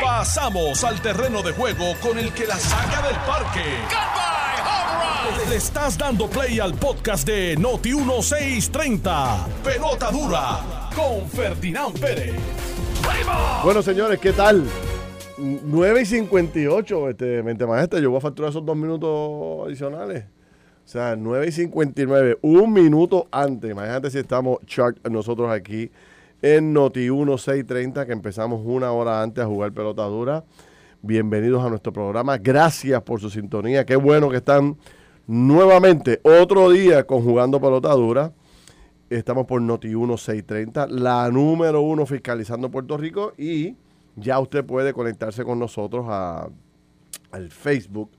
Pasamos al terreno de juego con el que la saca del parque. Le estás dando play al podcast de Noti 1630. Pelota dura con Ferdinand Pérez. Bueno, señores, ¿qué tal? 9 y 58, este, mente maestra. Yo voy a facturar esos dos minutos adicionales. O sea, 9 y 59, un minuto antes. Imagínate si estamos chart nosotros aquí en Noti 1630, que empezamos una hora antes a jugar pelota dura. Bienvenidos a nuestro programa. Gracias por su sintonía. Qué bueno que están nuevamente otro día con jugando pelota dura. Estamos por Noti 1630, la número uno fiscalizando Puerto Rico y ya usted puede conectarse con nosotros a, al Facebook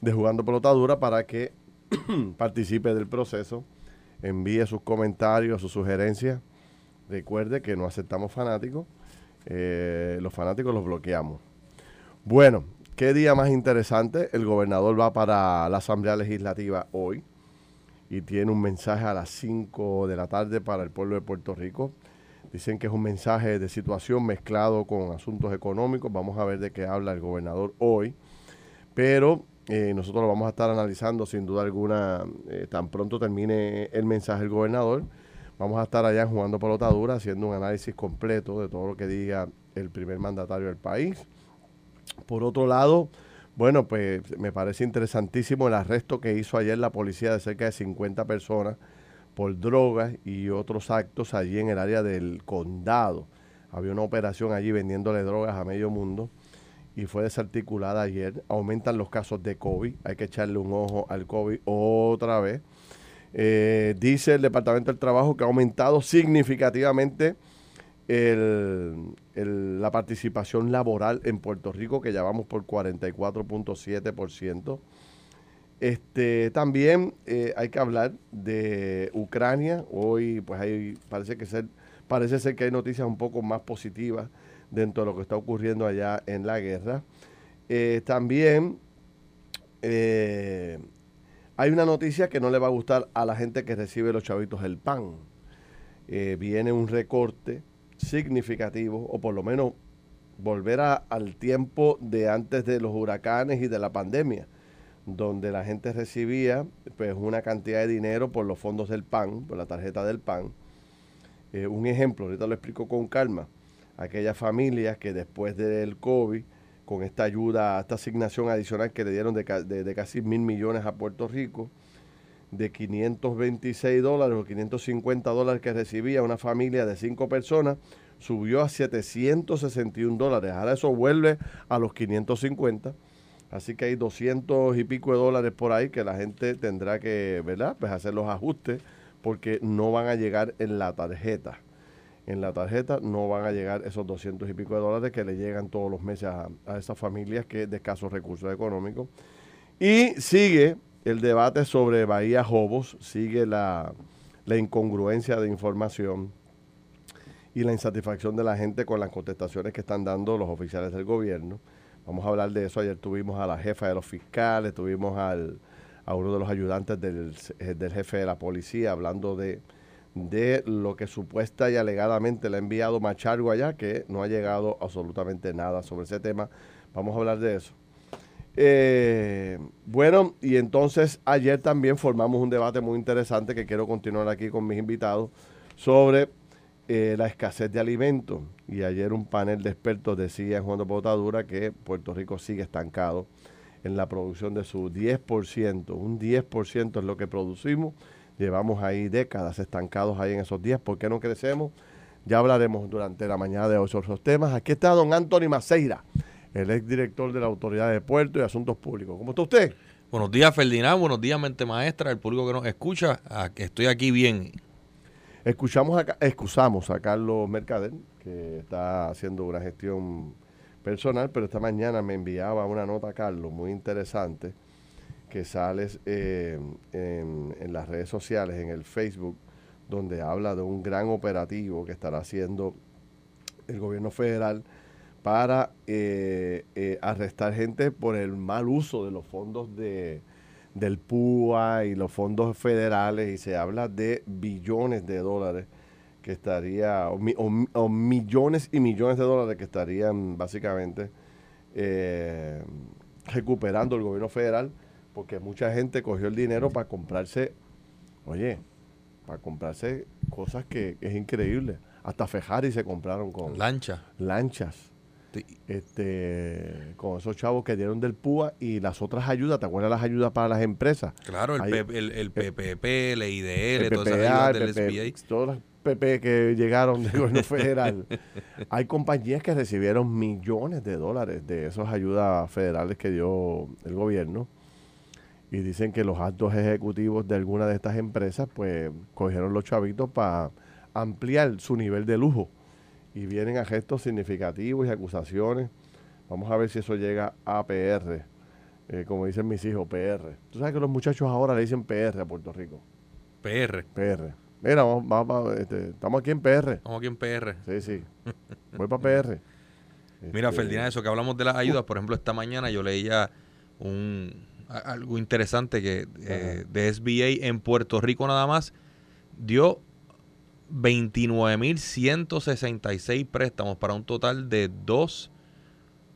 de Jugando Pelota Dura para que participe del proceso, envíe sus comentarios, sus sugerencias. Recuerde que no aceptamos fanáticos, eh, los fanáticos los bloqueamos. Bueno, qué día más interesante. El gobernador va para la Asamblea Legislativa hoy y tiene un mensaje a las 5 de la tarde para el pueblo de Puerto Rico. Dicen que es un mensaje de situación mezclado con asuntos económicos. Vamos a ver de qué habla el gobernador hoy. Pero eh, nosotros lo vamos a estar analizando sin duda alguna. Eh, tan pronto termine el mensaje del gobernador, vamos a estar allá jugando pelotadura, haciendo un análisis completo de todo lo que diga el primer mandatario del país. Por otro lado, bueno, pues me parece interesantísimo el arresto que hizo ayer la policía de cerca de 50 personas por drogas y otros actos allí en el área del condado. Había una operación allí vendiéndole drogas a medio mundo y fue desarticulada ayer. Aumentan los casos de COVID. Hay que echarle un ojo al COVID otra vez. Eh, dice el Departamento del Trabajo que ha aumentado significativamente la participación laboral en Puerto Rico, que ya vamos por 44.7%. Este, también eh, hay que hablar de Ucrania. Hoy, pues hay, parece que ser, parece ser que hay noticias un poco más positivas dentro de lo que está ocurriendo allá en la guerra. Eh, también hay una noticia que no le va a gustar a la gente que recibe los chavitos el pan. Eh, viene un recorte significativo, o por lo menos volver al tiempo de antes de los huracanes y de la pandemia, donde la gente recibía pues una cantidad de dinero por los fondos del PAN, por la tarjeta del PAN. un ejemplo, ahorita lo explico con calma aquellas familias que después del COVID, con esta ayuda, esta asignación adicional que le dieron de, casi mil millones a Puerto Rico, de 526 dólares o 550 dólares que recibía una familia de cinco personas, subió a 761 dólares. Ahora eso vuelve a los 550. Así que hay 200 y pico de dólares por ahí que la gente tendrá que, ¿verdad? Pues hacer los ajustes porque no van a llegar en la tarjeta en la tarjeta, no van a llegar esos 200 y pico de dólares que le llegan todos los meses a, esas familias que de escasos recursos económicos. Y sigue el debate sobre Bahía Jobos, sigue la, la incongruencia de información y la insatisfacción de la gente con las contestaciones que están dando los oficiales del gobierno. Vamos a hablar de eso. Ayer tuvimos a la jefa de los fiscales, tuvimos a uno de los ayudantes del, del jefe de la policía hablando de de lo que supuesta y alegadamente le ha enviado Machargo allá, que no ha llegado absolutamente nada sobre ese tema. Vamos a hablar de eso. Eh, bueno, y entonces ayer también formamos un debate muy interesante que quiero continuar aquí con mis invitados sobre eh, la escasez de alimentos. Y ayer un panel de expertos decía en Juan de Botadura que Puerto Rico sigue estancado en la producción de su 10%. Un 10% es lo que producimos Llevamos ahí décadas estancados ahí en esos días. ¿Por qué no crecemos? Ya hablaremos durante la mañana de esos temas. Aquí está don Anthony Maceira, el exdirector de la Autoridad de Puerto y Asuntos Públicos. ¿Cómo está usted? Buenos días, Ferdinand. Buenos días, mente maestra, el público que nos escucha. Estoy aquí bien. Escuchamos a, excusamos a Carlos Mercader, que está haciendo una gestión personal, pero esta mañana me enviaba una nota a Carlos muy interesante que sales eh, en, las redes sociales, en el Facebook, donde habla de un gran operativo que estará haciendo el gobierno federal para eh, eh, arrestar gente por el mal uso de los fondos de, del PUA y los fondos federales y se habla de billones de dólares que estaría, o, millones y millones de dólares que estarían básicamente recuperando el gobierno federal, porque mucha gente cogió el dinero para comprarse, oye, para comprarse cosas que es increíble. Hasta Fejari se compraron con lanchas. Lanchas. Este, con esos chavos que dieron del PUA y las otras ayudas, ¿te acuerdas las ayudas para las empresas? Claro, el, el, PPP, el IDL, todas esas ayudas del SBA. Todas las PP que llegaron del gobierno federal. Hay compañías que recibieron millones de dólares de esas ayudas federales que dio el gobierno y dicen que los altos ejecutivos de alguna de estas empresas pues cogieron los chavitos para ampliar su nivel de lujo y vienen a gestos significativos y acusaciones. Vamos a ver si eso llega a PR, eh, como dicen mis hijos, PR. Tú sabes que los muchachos ahora le dicen PR a Puerto Rico. PR. PR. Mira, vamos, este, estamos aquí en PR. Estamos aquí en PR. Sí, sí. Voy para PR. Mira, este, Ferdinand, eso que hablamos de las ayudas, por ejemplo, esta mañana yo leía un algo interesante que eh, de SBA en Puerto Rico nada más dio 29.166 préstamos para un total de 2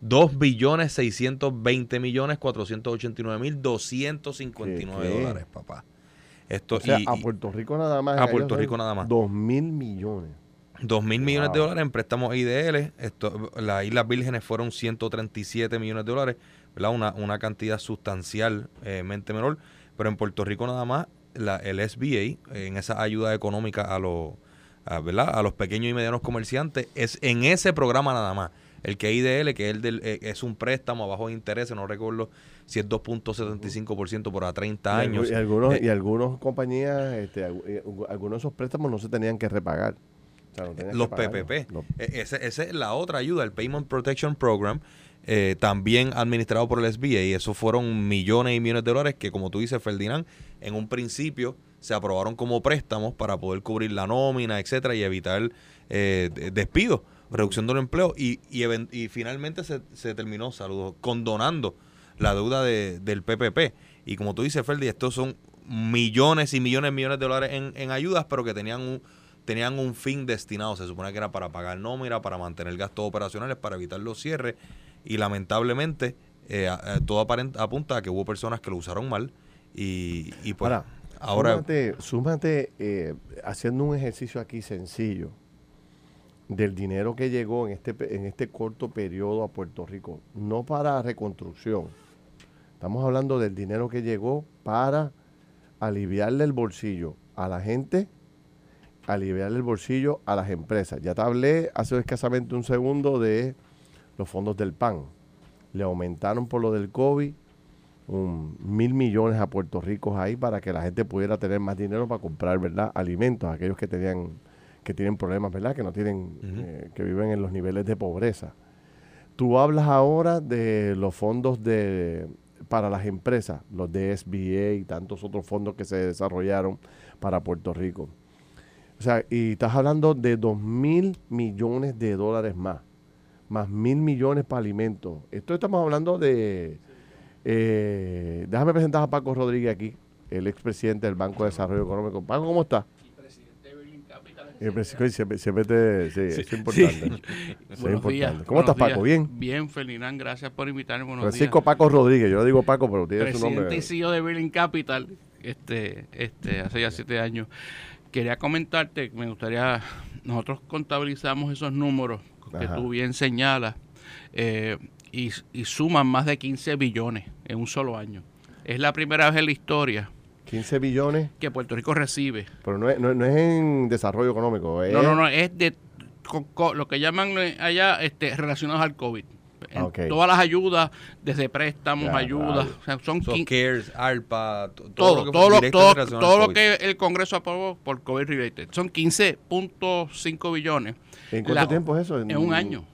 2 billones 620 millones 489 mil 259 dólares, papá. Esto, a Puerto Rico nada más. A Puerto Rico nada más. 2 mil millones. 2 mil millones de dólares en préstamos IDL. Esto, las Islas Vírgenes fueron 137 millones de dólares, ¿verdad? Una, una cantidad sustancialmente menor. Pero en Puerto Rico nada más, la, el SBA, en esa ayuda económica a los a, ¿verdad? a los pequeños y medianos comerciantes, es en ese programa nada más. El que IDL, que es, el eh, es un préstamo a bajo interés, no recuerdo si es 2.75% por a 30 años. Y, algunos, eh, y algunas compañías, este, eh, algunos de esos préstamos no se tenían que repagar. los PPP. E, esa es la otra ayuda, el Payment Protection Program, también administrado por el SBA. Y eso fueron millones y millones de dólares que, como tú dices, Ferdinand, en un principio se aprobaron como préstamos para poder cubrir la nómina, etcétera, y evitar eh, despidos, reducción del empleo, y, y, finalmente se, se, terminó, saludos, condonando la deuda de, del PPP. Y como tú dices, Ferdi, estos son millones y millones y millones de dólares en, en ayudas, pero que tenían un, tenían un fin destinado. Se supone que era para pagar nómina, para mantener gastos operacionales, para evitar los cierres. Y lamentablemente, eh, todo apunta a que hubo personas que lo usaron mal. Y, y pues, Ahora, súmate, eh, haciendo un ejercicio aquí sencillo del dinero que llegó en este, en este corto periodo a Puerto Rico, no para reconstrucción. Estamos hablando del dinero que llegó para aliviarle el bolsillo a la gente, aliviarle el bolsillo a las empresas. Ya te hablé hace escasamente un segundo de los fondos del PAN. Le aumentaron por lo del COVID un, mil millones a Puerto Rico ahí para que la gente pudiera tener más dinero para comprar, ¿verdad? Alimentos, aquellos que tenían que tienen problemas, ¿verdad? Que no tienen, eh, que viven en los niveles de pobreza. Tú hablas ahora de los fondos de para las empresas, los de SBA y tantos otros fondos que se desarrollaron para Puerto Rico. O sea, y estás hablando de dos mil millones de dólares más, más mil millones para alimentos. Esto estamos hablando de eh, déjame presentar a Paco Rodríguez aquí, el expresidente del Banco de Desarrollo Económico. Paco, ¿cómo está? El presidente siempre, siempre te, sí, es importante. Es importante. ¿Cómo estás, Paco? ¿Bien? Bien, Ferdinand, gracias por invitarme. Buenos Francisco Paco Rodríguez, yo le digo Paco, pero tiene su nombre. Presidente y CEO de Berlin Capital, este, este, hace ya siete años. Quería comentarte, me gustaría, nosotros contabilizamos esos números que tú bien señalas. Eh, y, suman más de 15 billones en un solo año. Es la primera vez en la historia 15 billones. Que Puerto Rico recibe. Pero no es, no, es en desarrollo económico. No, no, no, es de lo que llaman allá este, relacionados al COVID. Todas las ayudas, desde préstamos, ayudas, son CARES, ARPA, todo, todo, lo que, todo, todo, lo que el Congreso aprobó por COVID related. Son 15.5 billones. ¿En cuánto tiempo es eso? en un año.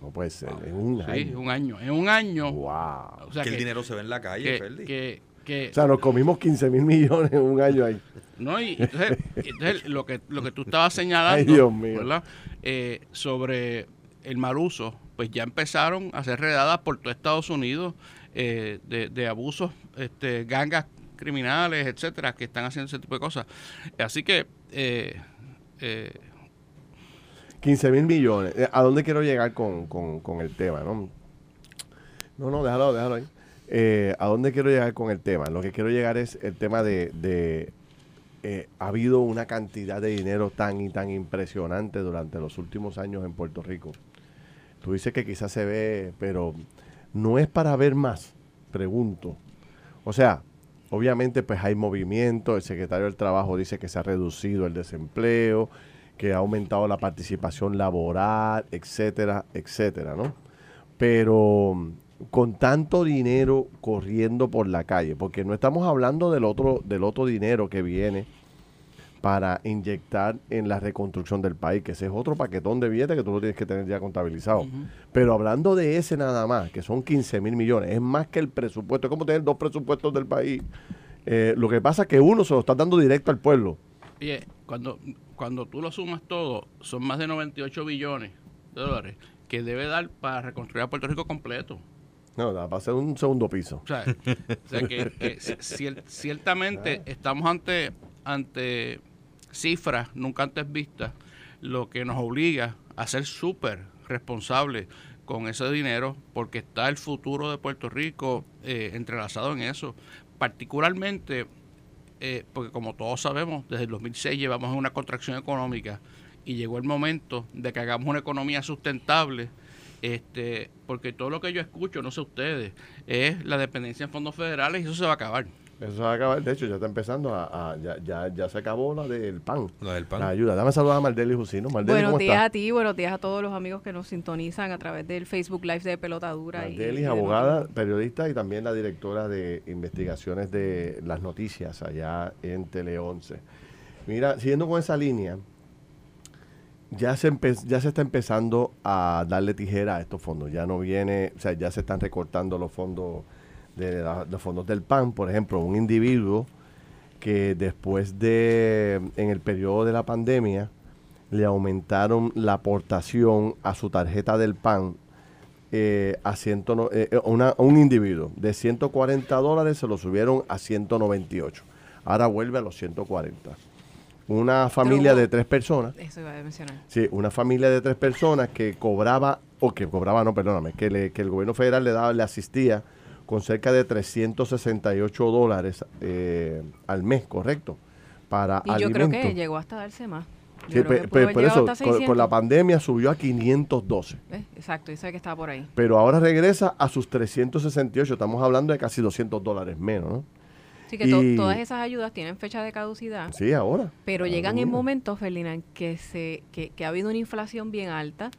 No puede ser, en un sí, año. un año. En un año. Wow. O sea, que, el dinero se ve en la calle, que, que, o sea, nos comimos 15 mil millones en un año ahí. No, y entonces, entonces lo, que, lo que tú estabas señalando, Ay, Dios mío. ¿verdad? Eh, sobre el mal uso, pues ya empezaron a ser redadas por todo Estados Unidos eh, de, abusos, este, gangas criminales, etcétera, que están haciendo ese tipo de cosas. Así que eh, eh 15 mil millones. Eh, ¿A dónde quiero llegar con, el tema? No, no, no déjalo, déjalo ahí. Eh, ¿A dónde quiero llegar con el tema? Lo que quiero llegar es el tema de... de eh, ha habido una cantidad de dinero tan y tan impresionante durante los últimos años en Puerto Rico. Tú dices que quizás se ve, pero no es para ver más, pregunto. O sea, obviamente pues hay movimiento, el secretario del Trabajo dice que se ha reducido el desempleo, que ha aumentado la participación laboral, etcétera, etcétera, ¿no? Pero con tanto dinero corriendo por la calle, porque no estamos hablando del otro, del otro dinero que viene para inyectar en la reconstrucción del país, que ese es otro paquetón de billetes que tú lo tienes que tener ya contabilizado. Pero hablando de ese nada más, que son 15 mil millones, es más que el presupuesto, es como tener dos presupuestos del país. Eh, lo que pasa es que uno se lo está dando directo al pueblo. Oye, cuando cuando tú lo sumas todo, son más de 98 billones de dólares que debe dar para reconstruir a Puerto Rico completo. No, va a ser un segundo piso. O sea, que, ciertamente estamos ante, ante cifras nunca antes vistas, lo que nos obliga a ser súper responsables con ese dinero, porque está el futuro de Puerto Rico eh, entrelazado en eso. Particularmente eh, porque como todos sabemos, desde el 2006 llevamos una contracción económica y llegó el momento de que hagamos una economía sustentable, este, porque todo lo que yo escucho, no sé ustedes, es la dependencia en fondos federales y eso se va a acabar. Eso se va a acabar, de hecho ya está empezando a, ya, ya, ya, se acabó la del pan. La del pan. La ayuda. Dame saludar a Maldeli Jusino. buenos días a ti, buenos días a todos los amigos que nos sintonizan a través del Facebook Live de Pelotadura. Maldeli, abogada, periodista y también la directora de investigaciones de las noticias allá en Tele 11. Mira, siguiendo con esa línea, ya se, ya se está empezando a darle tijera a estos fondos. Ya no viene, o sea, ya se están recortando los fondos de los fondos del PAN, por ejemplo, un individuo que después de, en el periodo de la pandemia, le aumentaron la aportación a su tarjeta del PAN eh, a ciento, eh, eh, un individuo de 140 dólares se lo subieron a 198. Ahora vuelve a los 140. Una familia de tres personas. Eso iba a mencionar. Sí, una familia de tres personas que cobraba, o que cobraba, no, perdóname, que, le, que el gobierno federal le daba, le asistía con cerca de 368 dólares eh, al mes, ¿correcto? Para y yo creo que llegó hasta darse más. Sí, por eso, con, la pandemia subió a 512. Eh, exacto, dice que estaba por ahí. Pero ahora regresa a sus 368, estamos hablando de casi 200 dólares menos, ¿no? Sí, que todas esas ayudas tienen fecha de caducidad. Sí, ahora. Pero llegan en momentos, Ferdinand, que, se, que, ha habido una inflación bien alta,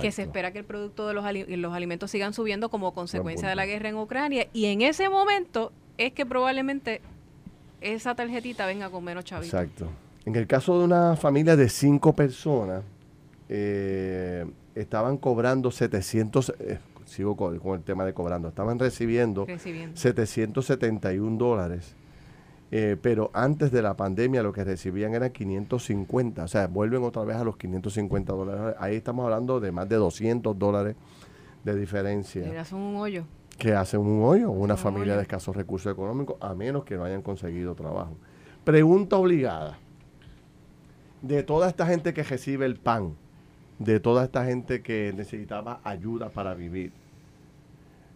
que se espera que el producto de los, los alimentos sigan subiendo como consecuencia de la guerra en Ucrania, y en ese momento es que probablemente esa tarjetita venga con menos chavitos. Exacto. En el caso de una familia de cinco personas, eh, estaban cobrando 700, sigo con, el tema de cobrando, estaban recibiendo, 771 dólares, eh, pero antes de la pandemia lo que recibían era 550, o sea, vuelven otra vez a los 550 dólares. Ahí estamos hablando de más de 200 dólares de diferencia. Que hacen un hoyo. Que hacen un hoyo, una familia de escasos recursos económicos, a menos que no hayan conseguido trabajo. Pregunta obligada. De toda esta gente que recibe el pan, de toda esta gente que necesitaba ayuda para vivir,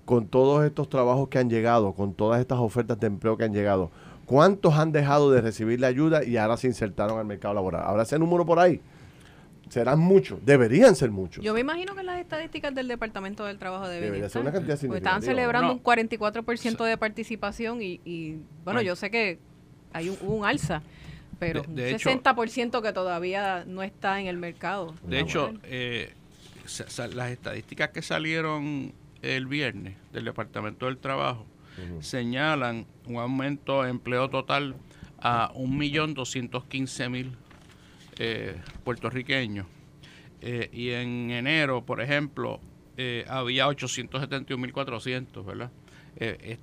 con todos estos trabajos que han llegado, con todas estas ofertas de empleo que han llegado, ¿cuántos han dejado de recibir la ayuda y ahora se insertaron al mercado laboral? Ahora ese número por ahí. Serán muchos, deberían ser muchos. Yo me imagino que las estadísticas del Departamento del Trabajo deben Debería ser una cantidad estaban celebrando un 44% de participación y, bueno, yo sé que hay un, alza, pero un 60% que todavía no está en el mercado. De hecho, eh, las estadísticas que salieron el viernes del Departamento del Trabajo señalan un aumento de empleo total a 1.215.000 eh, puertorriqueños. Eh, y en enero, por ejemplo, eh, había 871.400, ¿verdad? Eh,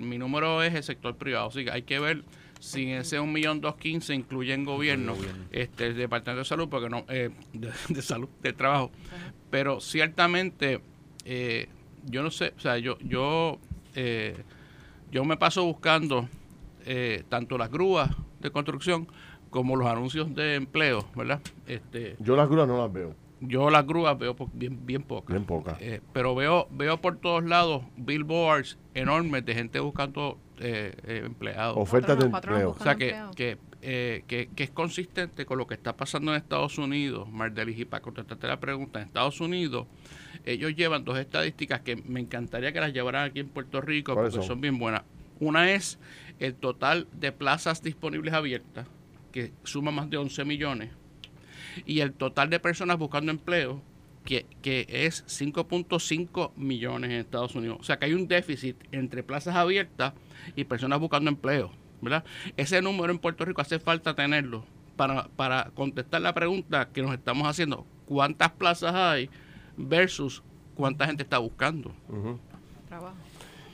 mi número es el sector privado, así que hay que ver si ese 1.215.000 incluye en gobierno, este, el Departamento de Salud, porque no, de, de, salud, de trabajo. Pero ciertamente eh, yo no sé, o sea, yo, yo, eh, yo me paso buscando eh, tanto las grúas de construcción como los anuncios de empleo, ¿verdad? Este, yo las grúas no las veo. yo las grúas veo bien, bien pocas. Bien pocas. Eh, pero veo, veo por todos lados billboards enormes de gente buscando eh, eh, empleados. Ofertas de empleo. O sea, que, que, que, es consistente con lo que está pasando en Estados Unidos, Mardelis, y para contestarte la pregunta, en Estados Unidos ellos llevan dos estadísticas que me encantaría que las llevaran aquí en Puerto Rico porque son bien buenas. Una es el total de plazas disponibles abiertas, que suma más de 11 millones y el total de personas buscando empleo, que, que es 5.5 millones en Estados Unidos. O sea que hay un déficit entre plazas abiertas y personas buscando empleo. ¿Verdad? Ese número en Puerto Rico hace falta tenerlo para, para contestar la pregunta que nos estamos haciendo. ¿Cuántas plazas hay versus cuánta gente está buscando? Trabajo.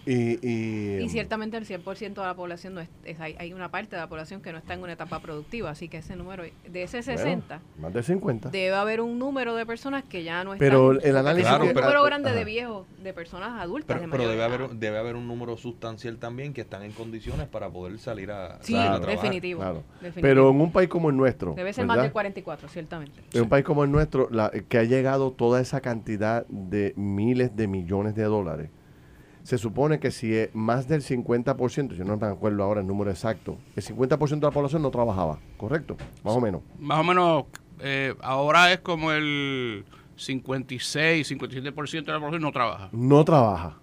Y, y, ciertamente el 100% de la población no es, hay, una parte de la población que no está en una etapa productiva, así que ese número, de ese 60, más de 50, debe haber un número de personas que ya no están. Pero el análisis. un número grande de viejos, de personas adultas. Pero, debe, haber, debe haber un número sustancial también que están en condiciones para poder salir a, sí, definitivo, Pero en un país como el nuestro. Debe ser más de 44, ciertamente. En un país como el nuestro, la, que ha llegado toda esa cantidad de miles de millones de dólares se supone que si es más del 50%, yo no me acuerdo ahora el número exacto, el 50% de la población no trabajaba, ¿correcto? Más o menos. Más o menos, eh, ahora es como el 56, 57% de la población no trabaja. No trabaja.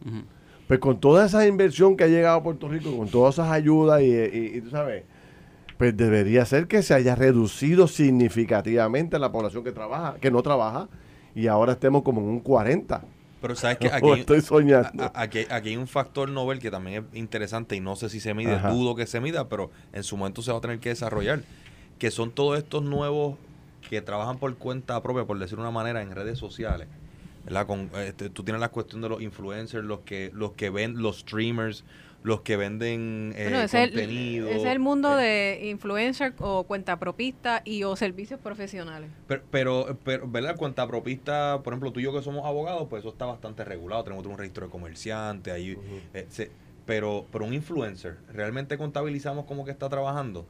Pues con toda esa inversión que ha llegado a Puerto Rico, con todas esas ayudas y, y tú sabes, pues debería ser que se haya reducido significativamente la población que trabaja, que no trabaja, y ahora estemos como en un 40. Pero sabes que aquí, estoy soñando. aquí, hay un factor Nobel que también es interesante y no sé si se mide, dudo que se mida, pero en su momento se va a tener que desarrollar, que son todos estos nuevos que trabajan por cuenta propia, por decir una manera, en redes sociales. Con, este, tú tienes la cuestión de los influencers, los que, los que ven, los streamers, los que venden eh, contenido. Es el, mundo eh, de influencer o cuentapropista y o servicios profesionales. Pero, pero, pero, ¿verdad? Cuentapropista, por ejemplo, tú y yo que somos abogados, pues eso está bastante regulado. Tenemos un registro de comerciantes, ahí, eh, pero, pero un influencer, ¿realmente contabilizamos como que está trabajando?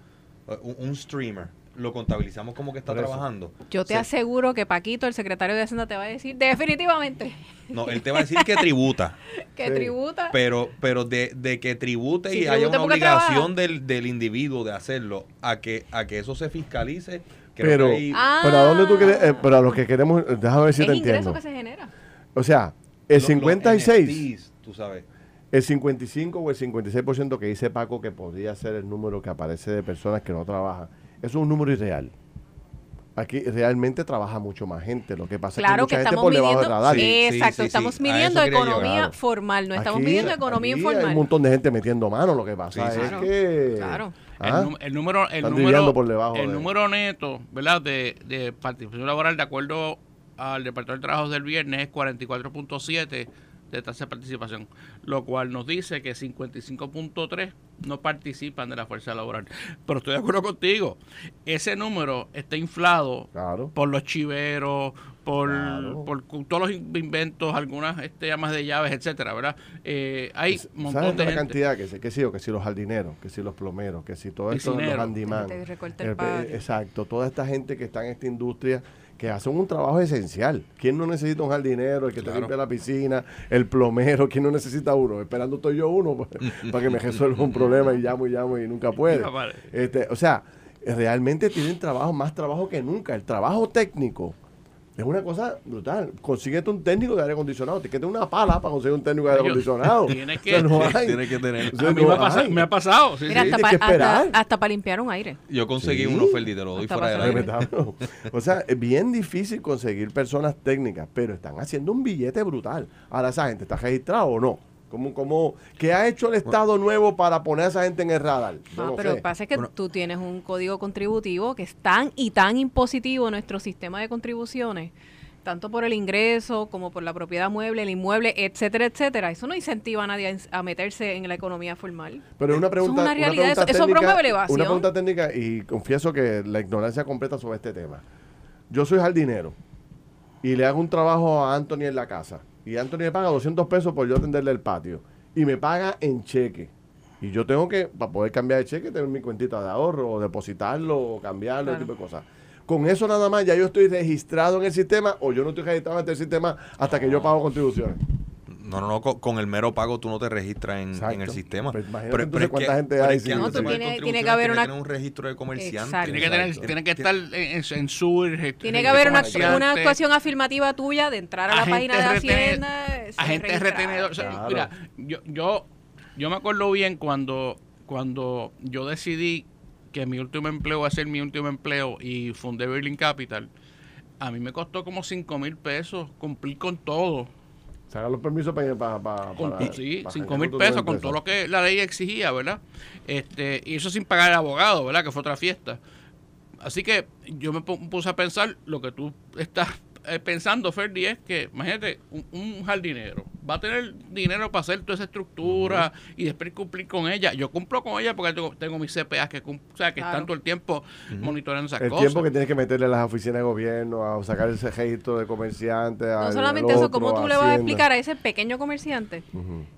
un streamer, lo contabilizamos como que está trabajando. Yo te aseguro que Paquito, el secretario de Hacienda, te va a decir definitivamente. No, él te va a decir que tributa. que tributa. Pero, pero de, de que tribute y haya una obligación del, del, individuo de hacerlo a que, a que eso se fiscalice. pero, ah. pero a dónde tú quieres, eh, pero a lo que queremos, déjame ver si te entiendo. que se genera. O sea, el 56, tú sabes. El 55 o el 56% que dice Paco que podría ser el número que aparece de personas que no trabajan eso es un número irreal. Aquí realmente trabaja mucho más gente. Lo que pasa es que mucha gente por debajo del radar. exacto, estamos midiendo economía formal, no estamos midiendo economía informal. Hay un montón de gente metiendo mano. Lo que pasa es que. Claro. ¿ah? El, número, el número, por debajo el número neto, ¿verdad? De, de participación laboral, de acuerdo al Departamento de Trabajo del viernes, es 44.7 de tasa de participación, lo cual nos dice que 55.3 no participan de la fuerza laboral. Pero estoy de acuerdo contigo, ese número está inflado por los chiveros, por, por, todos los inventos, algunas este, llamas de llaves, etcétera, ¿verdad? Eh, hay un montón de la cantidad que, que sí, que si los jardineros, que si los plomeros, que si todo esto, los handyman. Exacto, toda esta gente que está en esta industria que hacen un trabajo esencial. ¿Quién no necesita un jardinero, el que te limpia la piscina, el plomero? ¿Quién no necesita uno? Esperando estoy yo uno para que me resuelva un problema y llamo y llamo y nunca puede. Este, o sea, realmente tienen trabajo, más trabajo que nunca. El trabajo técnico es una cosa brutal. Consíguete un técnico de aire acondicionado. Tienes que tener una pala para conseguir un técnico de aire acondicionado. Tienes que, que tener. me, ha pasado, Mira, hasta, para limpiar un aire. Yo conseguí uno, Ferdi, te lo doy fuera del aire. o sea, es bien difícil conseguir personas técnicas, pero están haciendo un billete brutal. Ahora, ¿esa gente está registrada o no? ¿Cómo, cómo, ¿Qué ha hecho el Estado nuevo para poner a esa gente en el radar? Ah, pero lo que pasa es que tú tienes un código contributivo que es tan y tan impositivo en nuestro sistema de contribuciones, tanto por el ingreso como por la propiedad mueble, el inmueble, etcétera, etcétera. Eso no incentiva a nadie a, meterse en la economía formal. Pero una pregunta, eso es una realidad, eso, promueve Una pregunta técnica y confieso que la ignorancia completa sobre este tema. Yo soy jardinero y le hago un trabajo a Anthony en la casa y Anthony me paga 200 pesos por yo atenderle el patio. Y me paga en cheque. Y yo tengo que, para poder cambiar el cheque, tener mi cuentita de ahorro, o depositarlo, o cambiarlo, ese tipo de cosas. con eso nada más ya yo estoy registrado en el sistema o yo no estoy registrado en el sistema hasta que yo pago contribuciones. No, no, no, con, el mero pago tú no te registras en, el sistema. Pues pero, pero cuánta gente hay. Que, no, tiene, tiene, que haber una... un registro de comerciante. Tiene que, tener, tiene que estar en, en su... Tiene que haber una, una, actuación afirmativa tuya de entrar a la página de Hacienda. Agente retenedor. Mira, yo, yo, yo me acuerdo bien cuando, cuando yo decidí que mi último empleo va a ser mi último empleo y fundé Berlin Capital. A mí me costó como 5 mil pesos cumplir con todo Sacar los permisos para... para, sí, 5 mil pesos con todo lo que la ley exigía, ¿verdad? Este, y eso sin pagar el abogado, ¿verdad? Que fue otra fiesta. Así que yo me puse a pensar lo que tú estás eh, pensando, Ferdi, es que, imagínate, un, jardinero va a tener dinero para hacer toda esa estructura y después cumplir con ella. Yo cumplo con ella porque tengo, tengo mis CPA que, o sea, que están todo el tiempo monitoreando esas el cosas. El tiempo que tienes que meterle a las oficinas de gobierno, a sacar ese registro de comerciante. No solamente eso, ¿cómo tú le vas a explicar a ese pequeño comerciante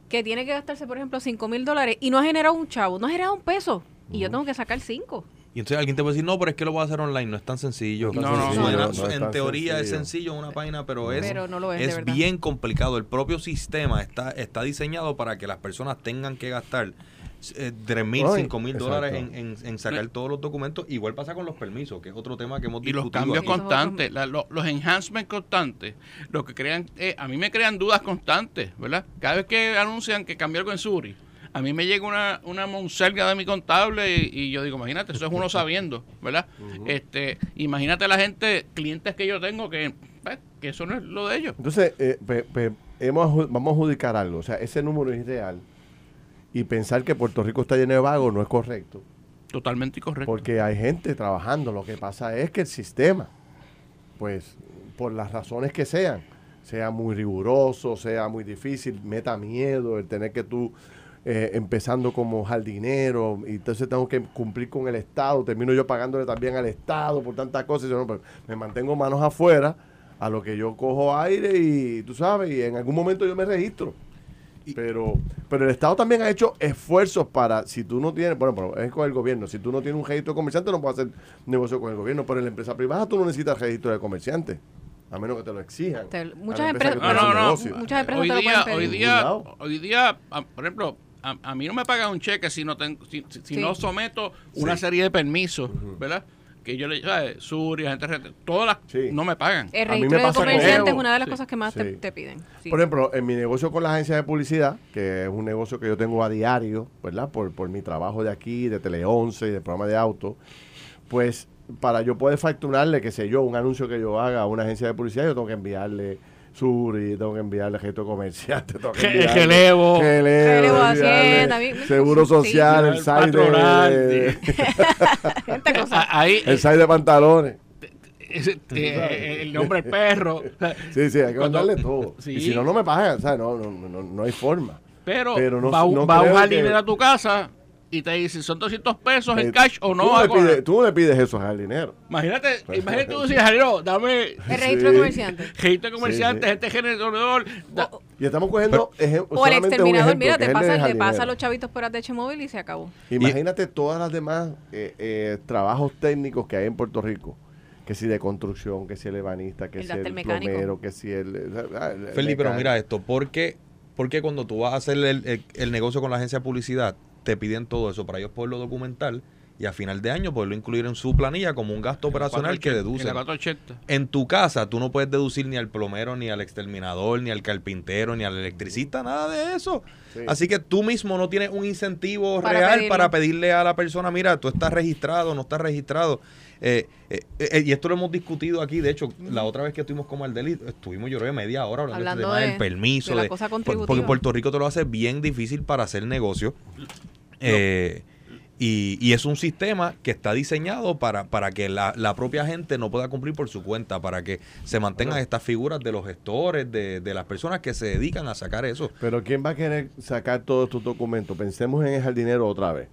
que tiene que gastarse, por ejemplo, 5 mil dólares y no ha generado un chavo, no ha generado un peso? Y yo tengo que sacar 5. Y entonces alguien te puede decir, no, pero es que lo voy a hacer online, no es tan sencillo. No, no, en teoría es sencillo una página, pero es, es, bien complicado. El propio sistema está, está diseñado para que las personas tengan que gastar eh, 3 mil, 5 mil dólares en, en, sacar todos los documentos. Igual pasa con los permisos, que es otro tema que hemos discutido. Y los cambios constantes, los enhancements constantes, lo que crean, eh, a mí me crean dudas constantes, ¿verdad? Cada vez que anuncian que cambió algo en Suri, a mí me llega una, una monserga de mi contable y, yo digo, imagínate, eso es uno sabiendo, ¿verdad? este Imagínate la gente, clientes que yo tengo que, pues, que eso no es lo de ellos. Entonces, eh, hemos, vamos a adjudicar algo, o sea, ese número es ideal y pensar que Puerto Rico está lleno de vagos no es correcto. Totalmente incorrecto. Porque hay gente trabajando, lo que pasa es que el sistema, pues, por las razones que sean, sea muy riguroso, sea muy difícil, meta miedo el tener que tú eh, empezando como jardinero, y entonces tengo que cumplir con el Estado, termino yo pagándole también al Estado por tantas cosas, y yo, no, pues, me mantengo manos afuera, a lo que yo cojo aire y tú sabes, y en algún momento yo me registro. pero, pero el Estado también ha hecho esfuerzos para, si tú no tienes, bueno, pero es con el gobierno, si tú no tienes un registro de comerciante no puedes hacer negocio con el gobierno, pero en la empresa privada tú no necesitas registro de comerciante a menos que te lo exijan. muchas empresas, no, no, no, muchas empresas hoy día, Hoy día, hoy día, por ejemplo, a, mí no me pagan un cheque si no tengo, si, no someto una serie de permisos, ¿verdad? que yo le ¿sabes? Suria, gente, todas las no me pagan. El registro de comerciante es una de las cosas que más te, piden. Por ejemplo, en mi negocio con la agencia de publicidad, que es un negocio que yo tengo a diario, ¿verdad? Por, por mi trabajo de aquí, de Tele 11 y de programa de auto, pues para yo poder facturarle, qué sé yo, un anuncio que yo haga a una agencia de publicidad, yo tengo que enviarle Suri, tengo que enviarle gesto comercial, tengo que enviarle Hacienda, Seguro Social, el SAI de, el SAI de pantalones. el nombre del perro. sí, sí, hay que mandarle todo. Y si no, no me pagan, o sea, no, no, no, no hay forma. Pero, no, va, va a buscar dinero a tu casa y te dice, ¿son 200 pesos en eh, cash o no? Tú, le pides, tú le pides eso al dinero. Imagínate, imagínate tú decías, dame... El registro de comerciante. Registro de comerciante, gente generador. Y estamos cogiendo. O el exterminador, mira, te pasa, le pasa a los chavitos por ATH móvil y se acabó. Imagínate todas las demás eh, eh, trabajos técnicos que hay en Puerto Rico que si de construcción, que si el ebanista, que si el plomero, que si el... Felipe, pero mira esto, ¿por qué, porque cuando tú vas a hacer el, el, negocio con la agencia de publicidad, te piden todo eso para ellos poderlo documentar y a final de año poderlo incluir en su planilla como un gasto operacional que deduce. En tu casa tú no puedes deducir ni al plomero, ni al exterminador, ni al carpintero, ni al electricista, nada de eso. Así que tú mismo no tienes un incentivo real para pedirle a la persona, mira, tú estás registrado, no estás registrado. Eh, eh, eh, y esto lo hemos discutido aquí. De hecho, la otra vez que estuvimos como el delito, estuvimos yo creo media hora hablando, de del permiso. De, porque Puerto Rico te lo hace bien difícil para hacer negocio. Y, es un sistema que está diseñado para, para que la, propia gente no pueda cumplir por su cuenta, para que se mantengan estas figuras de los gestores, de, de, las personas que se dedican a sacar eso. Pero ¿quién va a querer sacar todos estos documentos? Pensemos en el dinero otra vez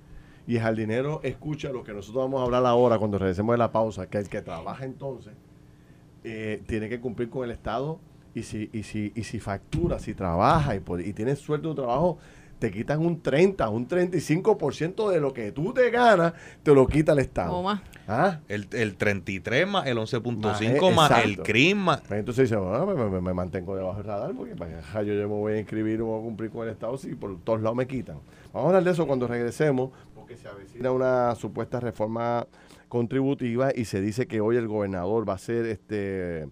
y el jardinero escucha lo que nosotros vamos a hablar ahora cuando regresemos de la pausa, que el que trabaja entonces eh, tiene que cumplir con el Estado y si, y si, y si factura, si trabaja y, y tiene suerte de trabajo, te quitan un 30, un 35% de lo que tú te ganas, te lo quita el Estado. ¿Ah? El, el 33 más el 11.5 más, el CRIM más. Pues entonces dice, bueno, me, mantengo debajo del radar porque yo, yo me voy a inscribir, voy a cumplir con el Estado si por todos lados me quitan. Vamos a hablar de eso cuando regresemos, porque se avecina una supuesta reforma contributiva y se dice que hoy el gobernador va a hacer este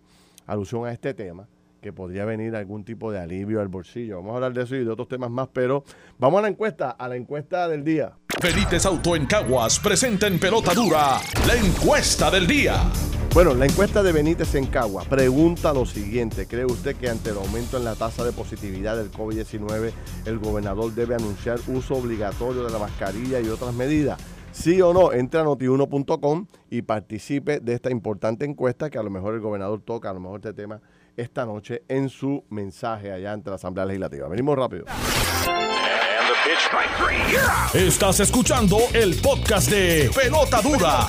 alusión a este tema que podría venir algún tipo de alivio al bolsillo. Vamos a hablar de eso y de otros temas más, pero vamos a la encuesta, a la encuesta del día. Felices Auto en Caguas presenta en pelota dura la encuesta del día. Bueno, la encuesta de Benítez en Caguas pregunta lo siguiente. ¿Cree usted que ante el aumento en la tasa de positividad del COVID-19 el gobernador debe anunciar uso obligatorio de la mascarilla y otras medidas? Sí o no, entre a notiuno.com y participe de esta importante encuesta que a lo mejor el gobernador toca, a lo mejor este tema esta noche en su mensaje allá ante la Asamblea Legislativa. Venimos rápido. Estás escuchando el podcast de Pelota Dura,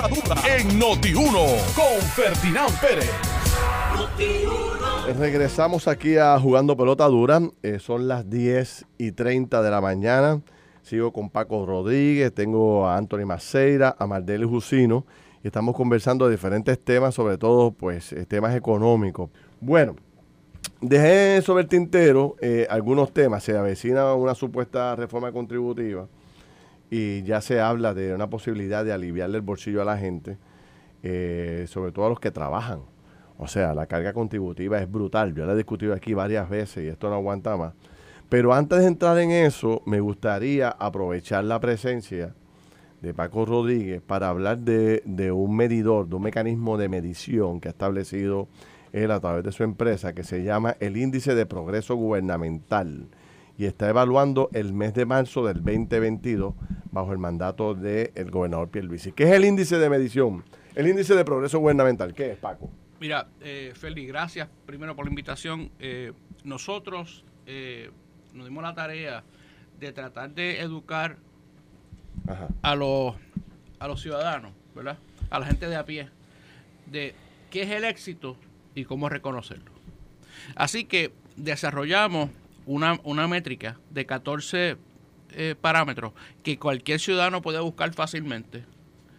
en Noti1 con Ferdinand Pérez. Regresamos aquí a Jugando Pelota Dura. Eh, son las 10 y 30 de la mañana. Sigo con Paco Rodríguez, tengo a Anthony Maceira, a Mardeli Jusino y estamos conversando de diferentes temas, sobre todo pues eh, temas económicos. Bueno, dejé sobre el tintero eh, algunos temas. Se avecina una supuesta reforma contributiva y ya se habla de una posibilidad de aliviarle el bolsillo a la gente, eh, sobre todo a los que trabajan. O sea, la carga contributiva es brutal. Yo la he discutido aquí varias veces y esto no aguanta más. Pero antes de entrar en eso, me gustaría aprovechar la presencia de Paco Rodríguez para hablar de, de un medidor, de un mecanismo de medición que ha establecido él a través de su empresa que se llama el Índice de Progreso Gubernamental y está evaluando el mes de marzo del 2022 bajo el mandato del gobernador Pierluisi. ¿Qué es el índice de medición? El índice de progreso gubernamental. ¿Qué es, Paco? Mira, eh, Félix, gracias primero por la invitación. Eh, nosotros eh, nos dimos la tarea de tratar de educar a los a los ciudadanos, ¿verdad? A la gente de a pie, de qué es el éxito y cómo reconocerlo. Así que desarrollamos una, una métrica de 14 eh, parámetros que cualquier ciudadano puede buscar fácilmente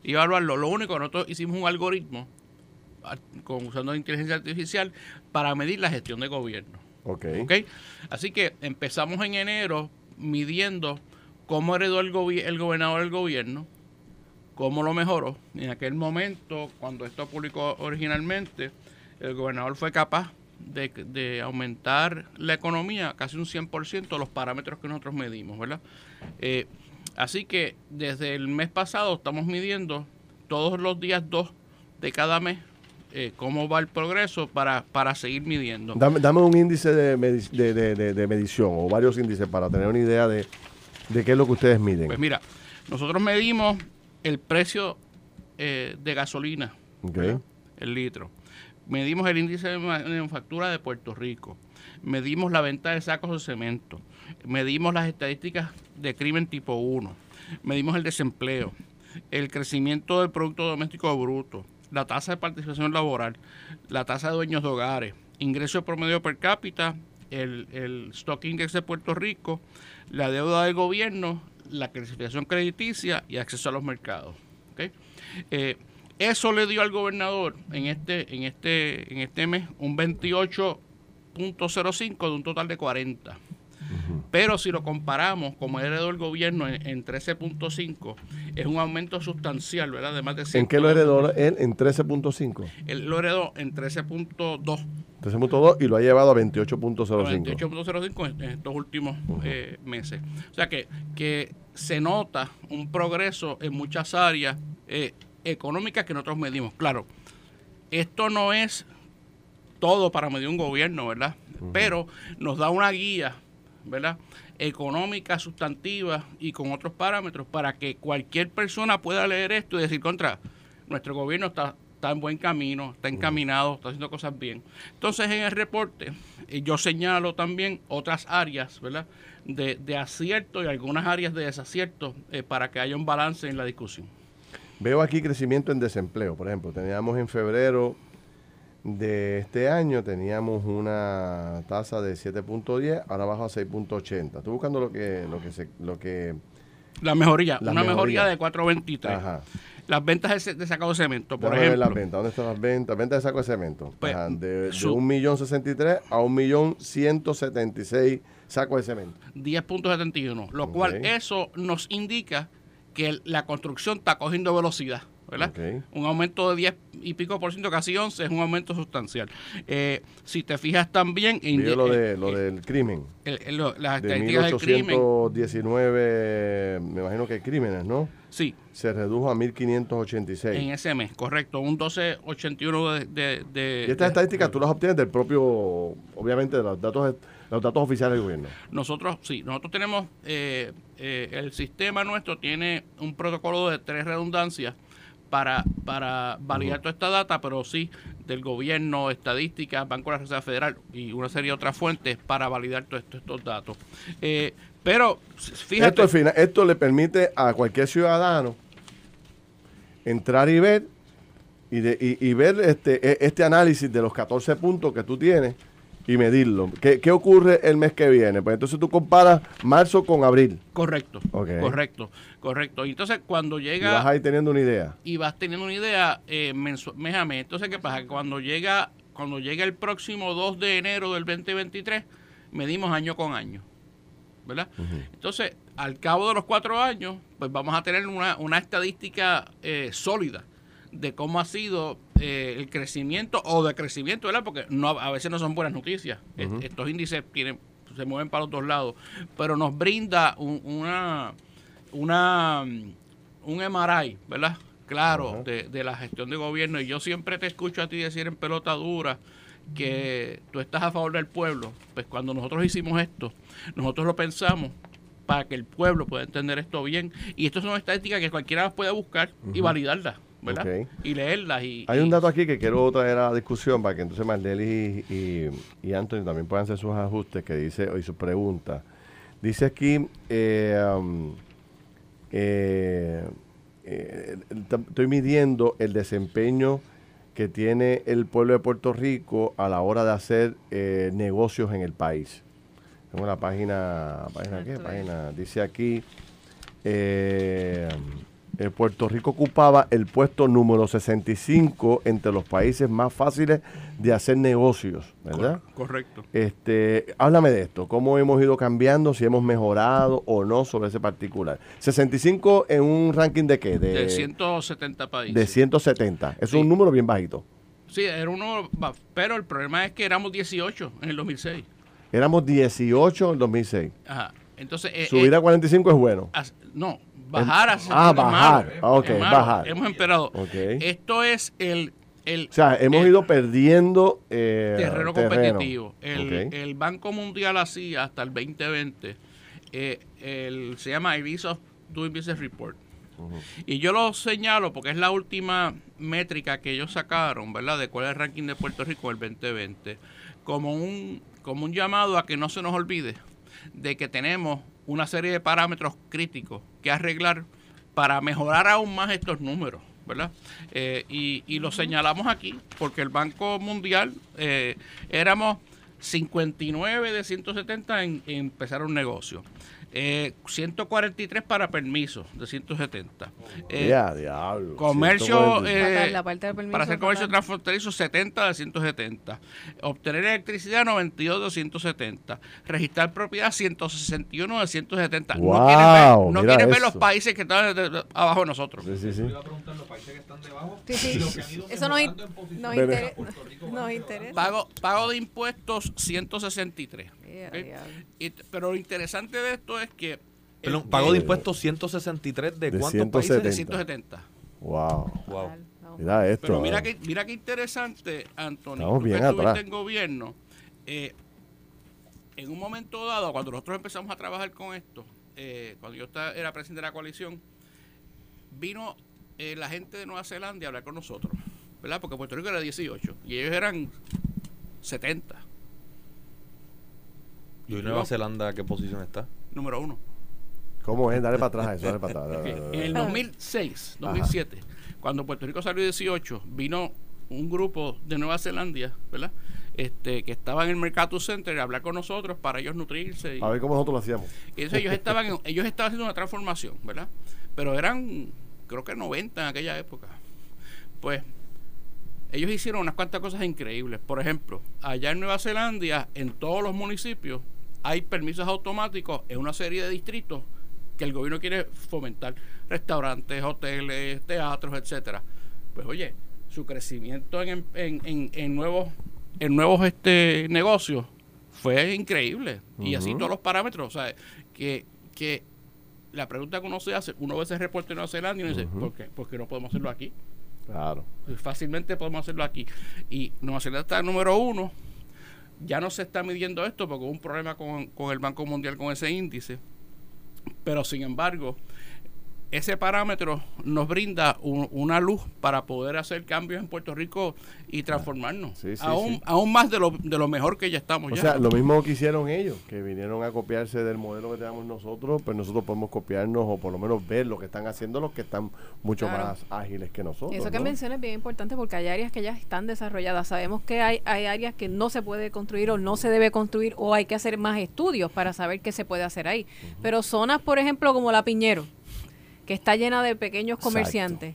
y evaluarlo. Lo único que nosotros hicimos un algoritmo con, usando inteligencia artificial para medir la gestión de gobierno. Okay. ¿Okay? Así que empezamos en enero midiendo cómo heredó el, el gobernador del gobierno, cómo lo mejoró. En aquel momento, cuando esto publicó originalmente, el gobernador fue capaz de, aumentar la economía casi un 100% los parámetros que nosotros medimos, ¿verdad? Eh, así que desde el mes pasado estamos midiendo todos los días 2 de cada mes eh, cómo va el progreso para, para seguir midiendo. Dame, dame un índice de, de, medición o varios índices para tener una idea de, qué es lo que ustedes miden. Pues mira, nosotros medimos el precio eh, de gasolina, el litro medimos el índice de manufactura de Puerto Rico, medimos la venta de sacos de cemento, medimos las estadísticas de crimen tipo 1, medimos el desempleo, el crecimiento del Producto Doméstico Bruto, la tasa de participación laboral, la tasa de dueños de hogares, ingreso promedio per cápita, el, Stock Index de Puerto Rico, la deuda del gobierno, la clasificación crediticia y acceso a los mercados. ¿okay? Eh, eso le dio al gobernador en este, en este, en este mes un 28.05 de un total de 40. Pero si lo comparamos, como heredó el gobierno en, 13.5, es un aumento sustancial, ¿verdad? De más de ¿En qué lo heredó él en 13.5? Él lo heredó en 13.2. 13.2 y lo ha llevado a 28.05. 28.05 en, estos últimos eh, meses. O sea que, que se nota un progreso en muchas áreas. Eh, económicas que nosotros medimos. Claro, esto no es todo para medir un gobierno, ¿verdad? Pero nos da una guía, ¿verdad? Económica, sustantiva y con otros parámetros para que cualquier persona pueda leer esto y decir contra, nuestro gobierno está, está en buen camino, está encaminado, está haciendo cosas bien. Entonces en el reporte eh, yo señalo también otras áreas, ¿verdad? De, de acierto y algunas áreas de desacierto eh, para que haya un balance en la discusión. Veo aquí crecimiento en desempleo, por ejemplo. Teníamos en febrero de este año teníamos una tasa de 7.10, ahora baja a 6.80. Estoy buscando lo que lo que se, lo que la mejoría, una mejoría, de 4.23. Ajá. Las ventas de, sacado de cemento, por ejemplo. las ventas. ¿Dónde están las ventas? Ventas de saco de cemento. Pues, de, de 1.063 a 1.176 sacos de cemento. 10.71. Lo cual eso nos indica que la construcción está cogiendo velocidad. ¿verdad? Un aumento de 10 y pico por ciento, casi 11, es un aumento sustancial. Eh, si te fijas también... En, lo, de, lo del crimen. las estadísticas del crimen. 1819, me imagino que crímenes, ¿no? Sí. Se redujo a 1586. En ese mes, correcto. Un 1281 de... de, de y estas estadísticas tú las obtienes del propio, obviamente, de los datos los datos oficiales del gobierno. Nosotros, sí, nosotros tenemos, eh, eh, el sistema nuestro tiene un protocolo de tres redundancias para, para validar toda esta data, pero sí del gobierno, estadísticas, Banco de la Reserva Federal y una serie de otras fuentes para validar todos estos datos. Eh, pero fíjate. Esto, esto le permite a cualquier ciudadano entrar y ver y, de, y, ver este, e, este análisis de los 14 puntos que tú tienes y medirlo. ¿Qué, ¿Qué, ocurre el mes que viene? Pues entonces tú comparas marzo con abril. Correcto. Correcto. Correcto. Y entonces cuando llega... Y vas ahí teniendo una idea. Y vas teniendo una idea eh, mes a mes. Entonces, ¿qué pasa? Cuando llega, cuando llega el próximo 2 de enero del 2023, medimos año con año. ¿Verdad? Entonces, al cabo de los cuatro años, pues vamos a tener una, una estadística eh, sólida de cómo ha sido eh, el crecimiento o decrecimiento, ¿verdad? Porque no, a veces no son buenas noticias. Estos índices tienen, se mueven para los dos lados, pero nos brinda una, una, un MRI, ¿verdad? Claro, de, de, la gestión de gobierno. Y yo siempre te escucho a ti decir en pelota dura que tú estás a favor del pueblo. Pues cuando nosotros hicimos esto, nosotros lo pensamos para que el pueblo pueda entender esto bien. Y esto es una estadística que cualquiera puede buscar y validarla. ¿Verdad? Y leerlas. Y, Hay un dato aquí que quiero traer a la discusión para que entonces Marlene y, y, Anthony también puedan hacer sus ajustes que dice y sus preguntas. Dice aquí, eh, um, eh, eh, estoy midiendo el desempeño que tiene el pueblo de Puerto Rico a la hora de hacer negocios en el país. Tengo la página, ¿página qué? Página, dice aquí, eh, Puerto Rico ocupaba el puesto número 65 entre los países más fáciles de hacer negocios, ¿verdad? Correcto. Este, háblame de esto, cómo hemos ido cambiando, si hemos mejorado o no sobre ese particular. 65 en un ranking de qué? De, 170 países. De 170. Es un número bien bajito. Sí, era un número, pero el problema es que éramos 18 en el 2006. Éramos 18 en el 2006. Ajá. Entonces, eh, Subir a 45 es bueno. No, bajar a Ah, bajar. ok, bajar. Hemos empeorado. Esto es el, el, o sea, hemos ido perdiendo eh, terreno, competitivo. El, Banco Mundial hacía hasta el 2020, eh, el, se llama of Doing Business Report. Y yo lo señalo porque es la última métrica que ellos sacaron, ¿verdad? De cuál es el ranking de Puerto Rico el 2020. Como un, como un llamado a que no se nos olvide de que tenemos una serie de parámetros críticos que arreglar para mejorar aún más estos números, ¿verdad? Eh, y, y, lo señalamos aquí, porque el Banco Mundial eh, éramos 59 de 170 en, en empezar un negocio. Eh, 143 para permisos de 170. Eh, diablo. Comercio, eh, para hacer comercio transfronterizo 70 de 170. Obtener electricidad 92 de 170. Registrar propiedad 161 de 170. no quieren ver, ver los países que están abajo de nosotros. Sí, sí, sí. Eso nos, interesa. Pago, pago de impuestos 163 pero lo interesante de esto es que... Perdón, pago de impuestos 163 de, cuántos países? De 170. Wow. wow. Mira esto. Pero mira que, mira qué interesante, Antonio. Estamos bien atrás. en gobierno. Eh, en un momento dado, cuando nosotros empezamos a trabajar con esto, eh, cuando yo era presidente de la coalición, vino eh, la gente de Nueva Zelanda a hablar con nosotros, ¿verdad? Porque Puerto Rico era 18 y ellos eran 70. ¿Y Nueva Zelanda qué posición está? Número uno. ¿Cómo es? Dale para atrás dale para atrás. En el 2006, 2007, cuando Puerto Rico salió 18, vino un grupo de Nueva Zelanda, ¿verdad? Este, que estaba en el Mercato Center a hablar con nosotros para ellos nutrirse. a ver cómo nosotros lo hacíamos. Y ellos estaban, ellos estaban haciendo una transformación, ¿verdad? Pero eran, creo que 90 en aquella época. Pues ellos hicieron unas cuantas cosas increíbles. Por ejemplo, allá en Nueva Zelanda, en todos los municipios, hay permisos automáticos en una serie de distritos que el gobierno quiere fomentar. Restaurantes, hoteles, teatros, etcétera. Pues oye, su crecimiento en, en, en, nuevos, en nuevos este, negocios fue increíble. Y así todos los parámetros. O sea, que, que la pregunta que uno se hace, uno ve ese reporte en Nueva Zelanda y uno dice, ¿por qué? Porque no podemos hacerlo aquí. Claro. Fácilmente podemos hacerlo aquí. Y Nueva Zelanda está número uno. Ya no se está midiendo esto porque hubo un problema con, con el Banco Mundial con ese índice. Pero sin embargo, ese parámetro nos brinda una luz para poder hacer cambios en Puerto Rico y transformarnos. aún, aún más de lo, de lo mejor que ya estamos. O sea, lo mismo que hicieron ellos, que vinieron a copiarse del modelo que tenemos nosotros, pues nosotros podemos copiarnos o por lo menos ver lo que están haciendo los que están mucho más ágiles que nosotros. Eso que mencionas es bien importante porque hay áreas que ya están desarrolladas. Sabemos que hay, hay áreas que no se puede construir o no se debe construir o hay que hacer más estudios para saber qué se puede hacer ahí. Pero zonas, por ejemplo, como la Piñero, que está llena de pequeños comerciantes.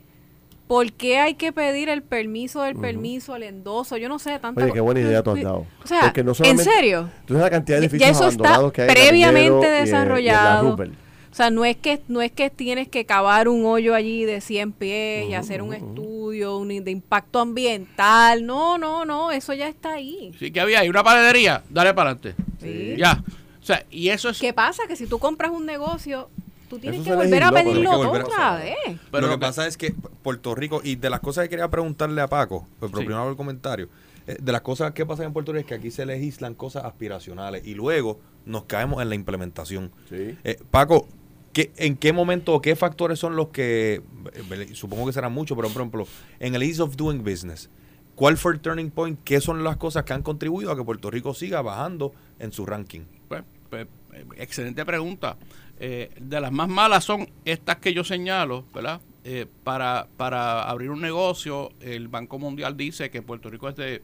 ¿Por qué hay que pedir el permiso del permiso, el endoso? Yo no sé, tanto. Oye, qué buena idea tú has dado. O sea, ¿en serio? Tú sabes la cantidad de edificios ya eso está que hay previamente desarrollado. o sea, no es que no es que tienes que cavar un hoyo allí de 100 pies y hacer un estudio un, de impacto ambiental. No, no, no, eso ya está ahí. Sí, que había ahí una panadería, dale para adelante. Sí. Ya. O sea, y eso es ¿Qué pasa? Que si tú compras un negocio tú tienes que volver a pedirlo otra vez. Pero lo que pasa es que Puerto Rico, y de las cosas que quería preguntarle a Paco, pues primero el comentario, eh, de las cosas que pasan en Puerto Rico es que aquí se legislan cosas aspiracionales y luego nos caemos en la implementación. Eh, Paco, ¿qué, ¿en qué momento o qué factores son los que, eh, supongo que serán muchos, pero por ejemplo, en el ease of doing business, ¿cuál fue el turning point? ¿Qué son las cosas que han contribuido a que Puerto Rico siga bajando en su ranking? Pues, pues excelente pregunta. Eh, de las más malas son estas que yo señalo, ¿verdad? Eh, para, para abrir un negocio, el Banco Mundial dice que Puerto Rico es de,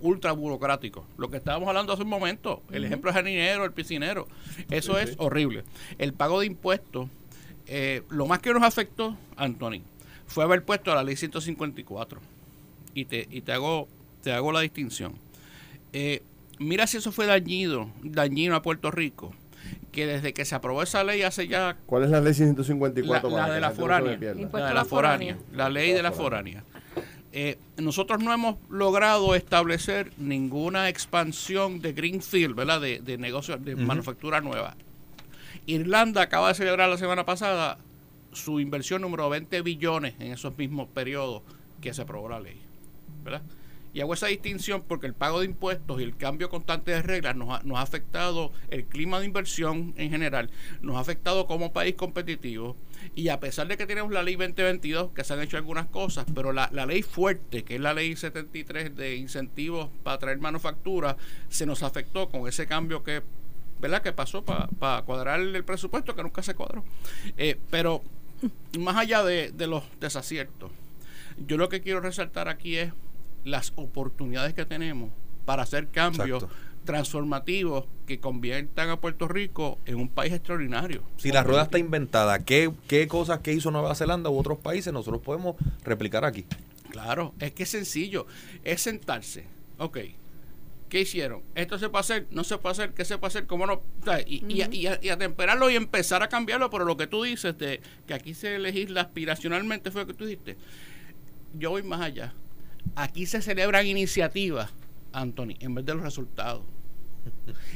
ultra burocrático. Lo que estábamos hablando hace un momento, el ejemplo es el dinero, el piscinero, eso es horrible. El pago de impuestos, eh, lo más que nos afectó, Anthony, fue haber puesto a la ley 154. Y te, y te, hago, te hago la distinción. mira si eso fue dañino, dañino a Puerto Rico que desde que se aprobó esa ley hace ya... ¿Cuál es la ley 154? La, la de la foránea. la de la foránea. La ley de la foránea. Eh, nosotros no hemos logrado establecer ninguna expansión de Greenfield, ¿verdad? De, de negocios, de manufactura nueva. Irlanda acaba de celebrar la semana pasada su inversión número 20 billones en esos mismos periodos que se aprobó la ley, ¿verdad? Y hago esa distinción porque el pago de impuestos y el cambio constante de reglas nos ha, nos ha afectado el clima de inversión en general, nos ha afectado como país competitivo. Y a pesar de que tenemos la ley 2022, que se han hecho algunas cosas, pero la, ley fuerte, que es la ley 73 de incentivos para traer manufactura, se nos afectó con ese cambio que, ¿verdad? que pasó para cuadrar el presupuesto, que nunca se cuadró. Eh, pero más allá de, de los desaciertos, yo lo que quiero resaltar aquí es las oportunidades que tenemos para hacer cambios transformativos que conviertan a Puerto Rico en un país extraordinario. Si la rueda está inventada, ¿qué, ¿qué cosas que hizo Nueva Zelanda u otros países nosotros podemos replicar aquí? Claro, es que es sencillo, es sentarse, ok, ¿qué hicieron? Esto se puede hacer, no se puede hacer, ¿qué se puede hacer? ¿Cómo no? y, y, y, atemperarlo y empezar a cambiarlo, pero lo que tú dices de que aquí se legisla aspiracionalmente fue lo que tú dijiste. Yo voy más allá Aquí se celebran iniciativas, Anthony, en vez de los resultados.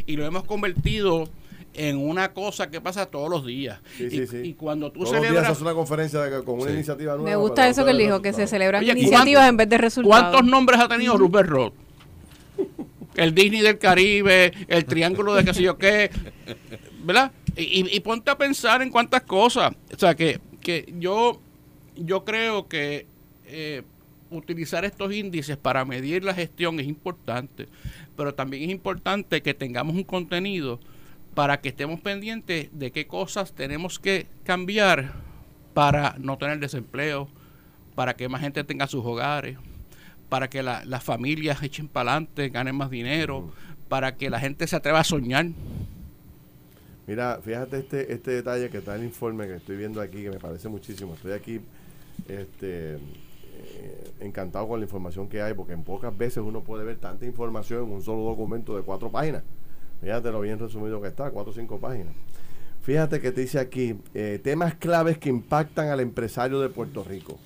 Y lo hemos convertido en una cosa que pasa todos los días. y, cuando tú celebras. Los una conferencia con una iniciativa nueva. Me gusta eso que él dijo, que se celebran iniciativas en vez de resultados. ¿Cuántos nombres ha tenido Rupert Roth? El Disney del Caribe, el Triángulo de qué sé yo qué. ¿Verdad? Y, ponte a pensar en cuántas cosas. O sea, que, que yo, yo creo que. Eh, utilizar estos índices para medir la gestión es importante, pero también es importante que tengamos un contenido para que estemos pendientes de qué cosas tenemos que cambiar para no tener desempleo, para que más gente tenga sus hogares, para que las familias echen para adelante, ganen más dinero, para que la gente se atreva a soñar. Mira, fíjate este, este detalle que está en el informe que estoy viendo aquí, que me parece muchísimo. Estoy aquí este, eh, encantado con la información que hay, porque en pocas veces uno puede ver tanta información en un solo documento de cuatro páginas. Fíjate lo bien resumido que está, cuatro o cinco páginas. Fíjate que te dice aquí, eh, temas claves que impactan al empresario de Puerto Rico.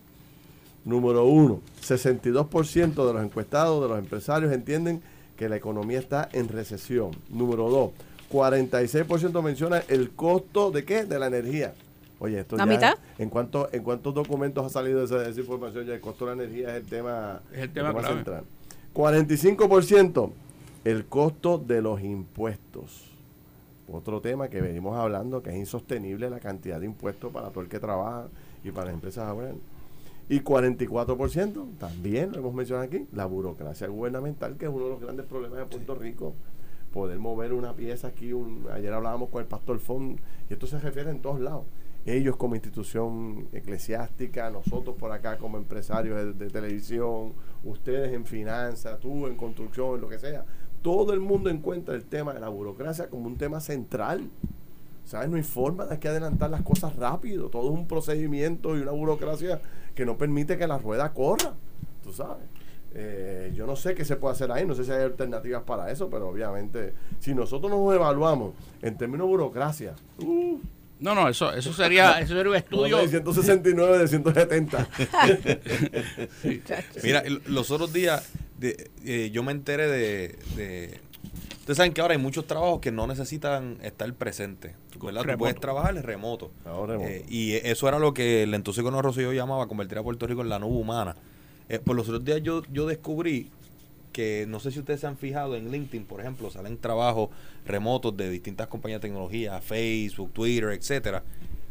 Número uno, 62% de los encuestados, de los empresarios entienden que la economía está en recesión. Número dos, 46% menciona el costo de qué? De la energía. Oye, esto ¿La mitad? ¿en, cuánto, ¿En cuántos documentos ha salido esa, esa, información? Ya el costo de la energía es el tema, es el tema, central. 45% el costo de los impuestos. Otro tema que venimos hablando que es insostenible la cantidad de impuestos para todo el que trabaja y para las empresas ahora. Y 44%, también lo hemos mencionado aquí, la burocracia gubernamental, que es uno de los grandes problemas de Puerto Rico poder mover una pieza aquí. Un, ayer hablábamos con el pastor Font y esto se refiere en todos lados. Ellos como institución eclesiástica, nosotros por acá como empresarios de, televisión, ustedes en finanzas, tú en construcción, lo que sea. Todo el mundo encuentra el tema de la burocracia como un tema central. ¿Sabes? No hay forma de que adelantar las cosas rápido. Todo es un procedimiento y una burocracia que no permite que la rueda corra. ¿Tú sabes? Eh, yo no sé qué se puede hacer ahí, no sé si hay alternativas para eso, pero obviamente, si nosotros nos evaluamos en términos burocracia, uh, no, no, eso, eso sería, eso sería un estudio. De 169 de 170. Mira, los otros días de, eh, yo me enteré de, de, Ustedes saben que ahora hay muchos trabajos que no necesitan estar presentes. ¿verdad? Tú puedes trabajar remoto. remoto. Eh, y eso era lo que el entonces con Rosselló llamaba convertir a Puerto Rico en la nube humana. Eh, por los otros días yo, yo descubrí que no sé si ustedes se han fijado en LinkedIn, por ejemplo, salen trabajos remotos de distintas compañías de tecnología, Facebook, Twitter, etcétera,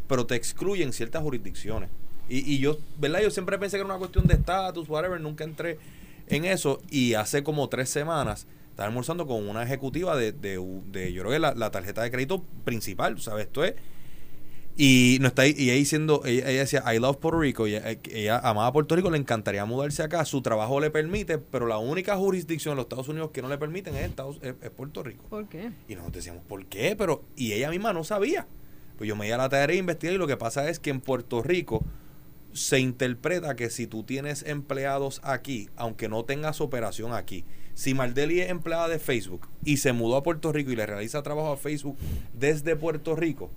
pero te excluyen ciertas jurisdicciones. Y, y yo, ¿verdad? Yo siempre pensé que era una cuestión de estatus, whatever, nunca entré en eso y hace como tres semanas estaba almorzando con una ejecutiva de, de, de yo creo que la, la tarjeta de crédito principal, ¿sabes? Esto es y no está y ella diciendo, ella, decía, I love Puerto Rico, ella, ella, amaba Puerto Rico, le encantaría mudarse acá, su trabajo le permite, pero la única jurisdicción en los Estados Unidos que no le permiten es, Estados, es, Puerto Rico. ¿Por qué? Y nosotros decíamos, ¿por qué? Pero, y ella misma no sabía. Pues yo me di a la tarea de investigar y lo que pasa es que en Puerto Rico se interpreta que si tú tienes empleados aquí, aunque no tengas operación aquí, si Maldeli es empleada de Facebook y se mudó a Puerto Rico y le realiza trabajo a Facebook desde Puerto Rico,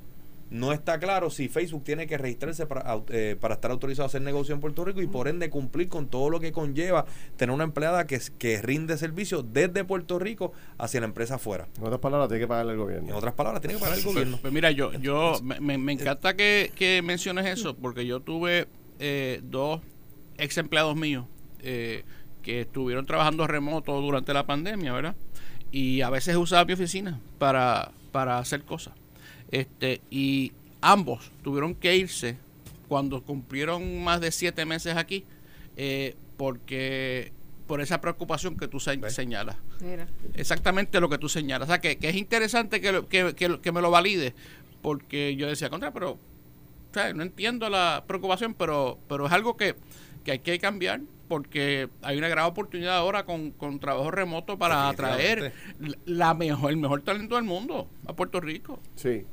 no está claro si Facebook tiene que registrarse para, eh, para estar autorizado a hacer negocio en Puerto Rico y por ende cumplir con todo lo que conlleva tener una empleada que, que rinde servicio desde Puerto Rico hacia la empresa afuera. En otras palabras, tiene que pagarle el gobierno. En otras palabras, tiene que pagar el gobierno. Pues mira, yo, yo me, me encanta que, que, menciones eso porque yo tuve eh, dos ex empleados míos eh, que estuvieron trabajando remoto durante la pandemia, ¿verdad? Y a veces usaba mi oficina para, para hacer cosas. Este, y ambos tuvieron que irse cuando cumplieron más de siete meses aquí, eh, porque por esa preocupación que tú señalas. Exactamente lo que tú señalas. O sea, que, es interesante que, que, me lo valide, porque yo decía, contra, pero no entiendo la preocupación, pero, pero es algo que, hay que cambiar porque hay una gran oportunidad ahora con, con trabajo remoto para atraer la mejor, el mejor talento del mundo a Puerto Rico. Sí,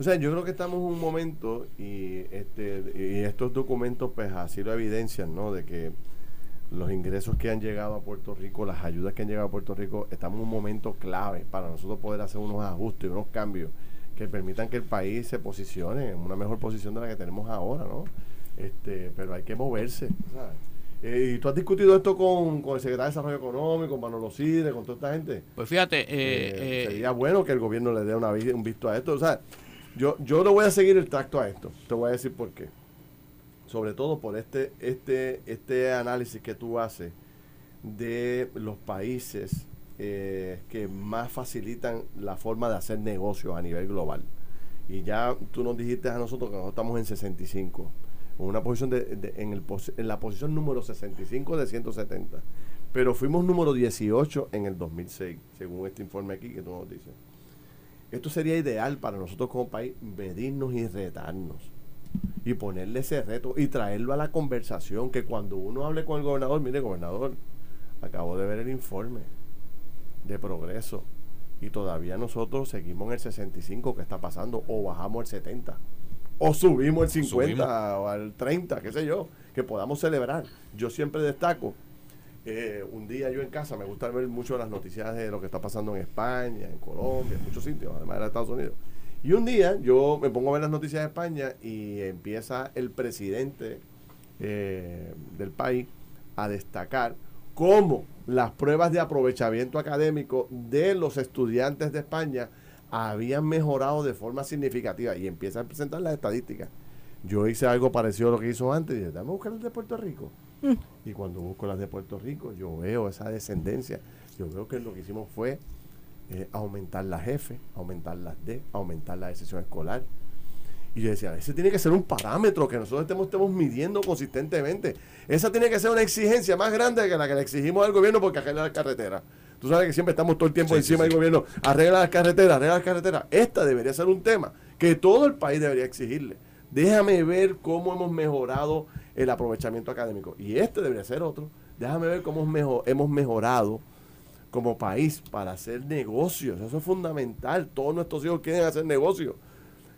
o sea, yo creo que estamos en un momento y, este, y estos documentos pues así lo evidencian, ¿no? De que los ingresos que han llegado a Puerto Rico, las ayudas que han llegado a Puerto Rico, estamos en un momento clave para nosotros poder hacer unos ajustes y unos cambios que permitan que el país se posicione en una mejor posición de la que tenemos ahora, ¿no? Este, pero hay que moverse, ¿sabes? Eh, ¿Y tú has discutido esto con, con, el secretario de Desarrollo Económico, con Manolo Cide, con toda esta gente? Pues fíjate, eh, eh, sería bueno que el gobierno le dé una, un visto a esto. O sea, yo, yo le voy a seguir el tracto a esto. Te voy a decir por qué. Sobre todo por este, este, este análisis que tú haces de los países eh, que más facilitan la forma de hacer negocios a nivel global. Y ya tú nos dijiste a nosotros que nosotros estamos en 65, en, una posición de, en la posición número 65 de 170. Pero fuimos número 18 en el 2006, según este informe aquí que tú nos dices. Esto sería ideal para nosotros como país medirnos y retarnos. y ponerle ese reto y traerlo a la conversación, que cuando uno hable con el gobernador, mire gobernador, acabo de ver el informe de progreso y todavía nosotros seguimos en el 65 que está pasando o bajamos el 70 o subimos el 50 o al 30, qué sé yo, que podamos celebrar. Yo siempre destaco, eh, un día yo en casa me gusta ver mucho las noticias de lo que está pasando en España, en Colombia, en muchos sitios, además de Estados Unidos. Y un día yo me pongo a ver las noticias de España y empieza el presidente eh, del país a destacar cómo las pruebas de aprovechamiento académico de los estudiantes de España habían mejorado de forma significativa y empieza a presentar las estadísticas. Yo hice algo parecido a lo que hizo antes y dije, dame a buscar las de Puerto Rico. Mm. Y cuando busco las de Puerto Rico, yo veo esa descendencia. Yo veo que lo que hicimos fue eh, aumentar las F, aumentar las D, aumentar la decisión escolar. Y yo decía, ese tiene que ser un parámetro que nosotros estemos, estemos midiendo consistentemente. Esa tiene que ser una exigencia más grande que la que le exigimos al gobierno porque arregla las carreteras. Tú sabes que siempre estamos todo el tiempo encima del gobierno, arregla las carreteras, arregla las carreteras. Esta debería ser un tema que todo el país debería exigirle. Déjame ver cómo hemos mejorado el aprovechamiento académico. Y este debería ser otro. Déjame ver cómo hemos mejorado como país para hacer negocios. Eso es fundamental. Todos nuestros hijos quieren hacer negocios.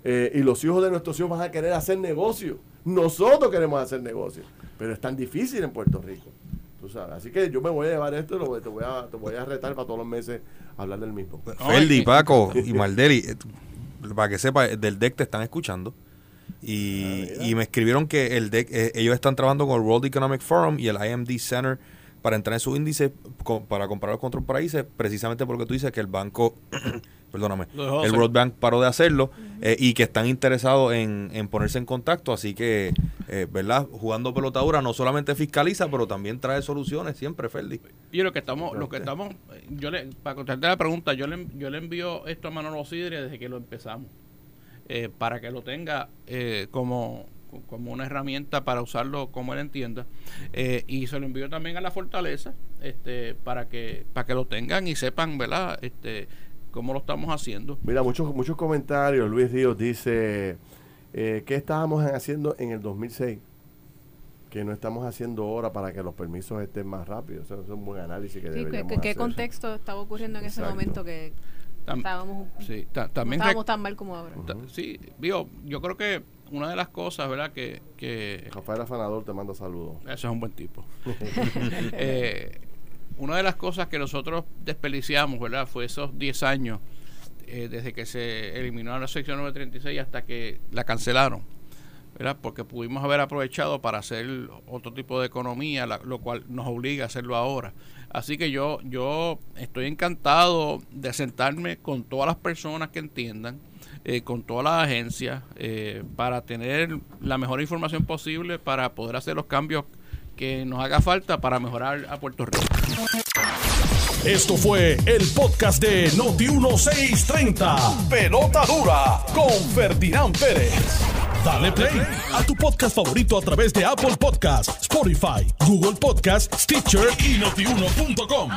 Eh, y los hijos de nuestros hijos van a querer hacer negocios. Nosotros queremos hacer negocios. Pero es tan difícil en Puerto Rico. Tú sabes. Así que yo me voy a llevar esto y te, voy a, te voy a retar para todos los meses hablar del mismo. Ferdi, Paco y Maldeli, eh, para que sepa, del DEC te están escuchando. Y, ah, y me escribieron que el DEC, eh, ellos están trabajando con el World Economic Forum y el IMD Center para entrar en su índice para comparar con otros países, precisamente porque tú dices que el banco, perdóname, el World Bank paró de hacerlo eh, y que están interesados en, ponerse en contacto, así que, eh, ¿verdad? Jugando pelotadura no solamente fiscaliza, pero también trae soluciones siempre, Ferdi. Y lo que estamos, lo que estamos, yo le, para contestarte la pregunta, yo le, yo le envío esto a Manolo Sidre desde que lo empezamos, eh, para que lo tenga como como una herramienta para usarlo como él entienda eh, y se lo envío también a la fortaleza este para que para que lo tengan y sepan verdad este cómo lo estamos haciendo. Mira muchos muchos comentarios. Luis Ríos dice eh, qué estábamos haciendo en el 2006 que no estamos haciendo ahora para que los permisos estén más rápidos. Eso es un buen análisis que sí, deberíamos ¿qué, contexto estaba ocurriendo en ese momento que estábamos, sí, también estábamos tan mal como ahora sí yo creo que una de las cosas, ¿verdad? Que, que Rafael Afanador te manda saludos. Eso es un buen tipo. eh, una de las cosas que nosotros desperdiciamos, ¿verdad? Fue esos 10 años eh, desde que se eliminó la sección 936 hasta que la cancelaron. ¿verdad? Porque pudimos haber aprovechado para hacer otro tipo de economía, lo cual nos obliga a hacerlo ahora. Así que yo, yo estoy encantado de sentarme con todas las personas que entiendan eh, con todas las agencias eh, para tener la mejor información posible para poder hacer los cambios que nos haga falta para mejorar a Puerto Rico. Esto fue el podcast de Noti1630. Pelota dura con Ferdinand Pérez. Dale play a tu podcast favorito a través de Apple Podcasts, Spotify, Google Podcasts, Stitcher y notiuno.com.